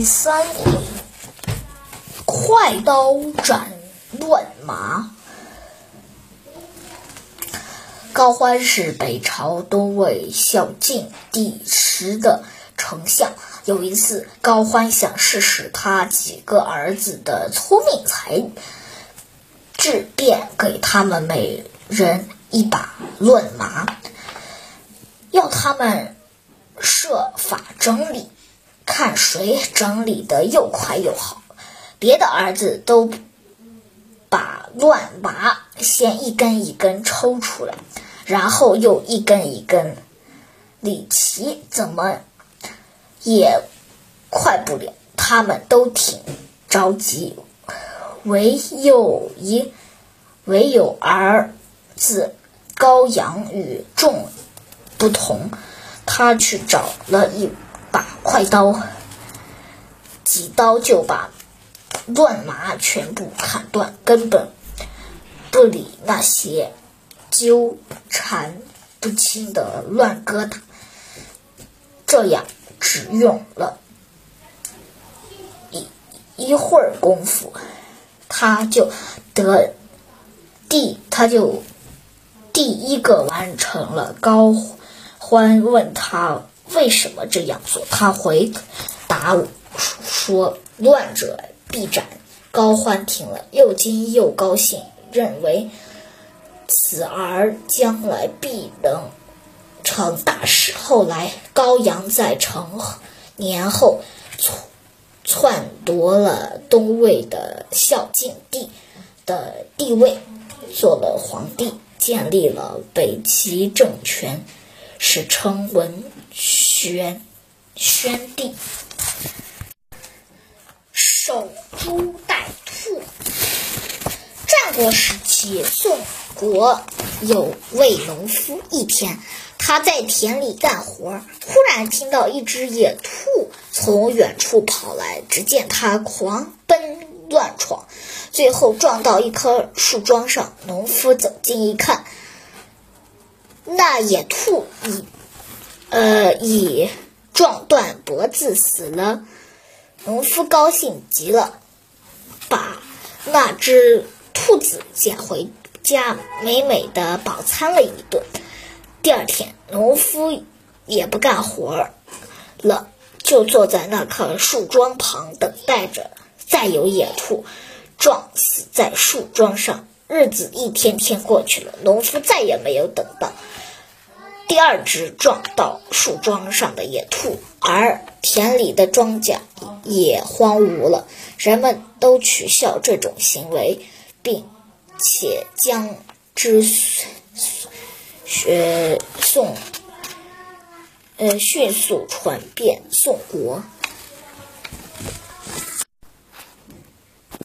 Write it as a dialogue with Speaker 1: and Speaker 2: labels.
Speaker 1: 第三回，快刀斩乱麻。高欢是北朝东魏孝静帝时的丞相。有一次，高欢想试试他几个儿子的聪明才智，便给他们每人一把乱麻，要他们设法整理。看谁整理的又快又好，别的儿子都把乱麻先一根一根抽出来，然后又一根一根李琦，怎么也快不了。他们都挺着急，唯有一唯有儿子高阳与众不同，他去找了一。把快刀，几刀就把乱麻全部砍断，根本不理那些纠缠不清的乱疙瘩。这样只用了一一会儿功夫，他就得第他就第一个完成了。高欢问他。为什么这样做？他回答说：“乱者必斩。”高欢听了，又惊又高兴，认为此儿将来必能成大事。后来，高阳在成年后篡夺了东魏的孝敬帝的地位，做了皇帝，建立了北齐政权。史称文宣宣帝，守株待兔。战国时期，宋国有位农夫，一天他在田里干活，忽然听到一只野兔从远处跑来，只见他狂奔乱闯，最后撞到一棵树桩上。农夫走近一看。那野兔已，呃，已撞断脖子死了。农夫高兴极了，把那只兔子捡回家，美美的饱餐了一顿。第二天，农夫也不干活了，就坐在那棵树桩旁，等待着再有野兔撞死在树桩上。日子一天天过去了，农夫再也没有等到第二只撞到树桩上的野兔，而田里的庄稼也荒芜了。人们都取笑这种行为，并且将之学送，呃，迅速传遍宋国。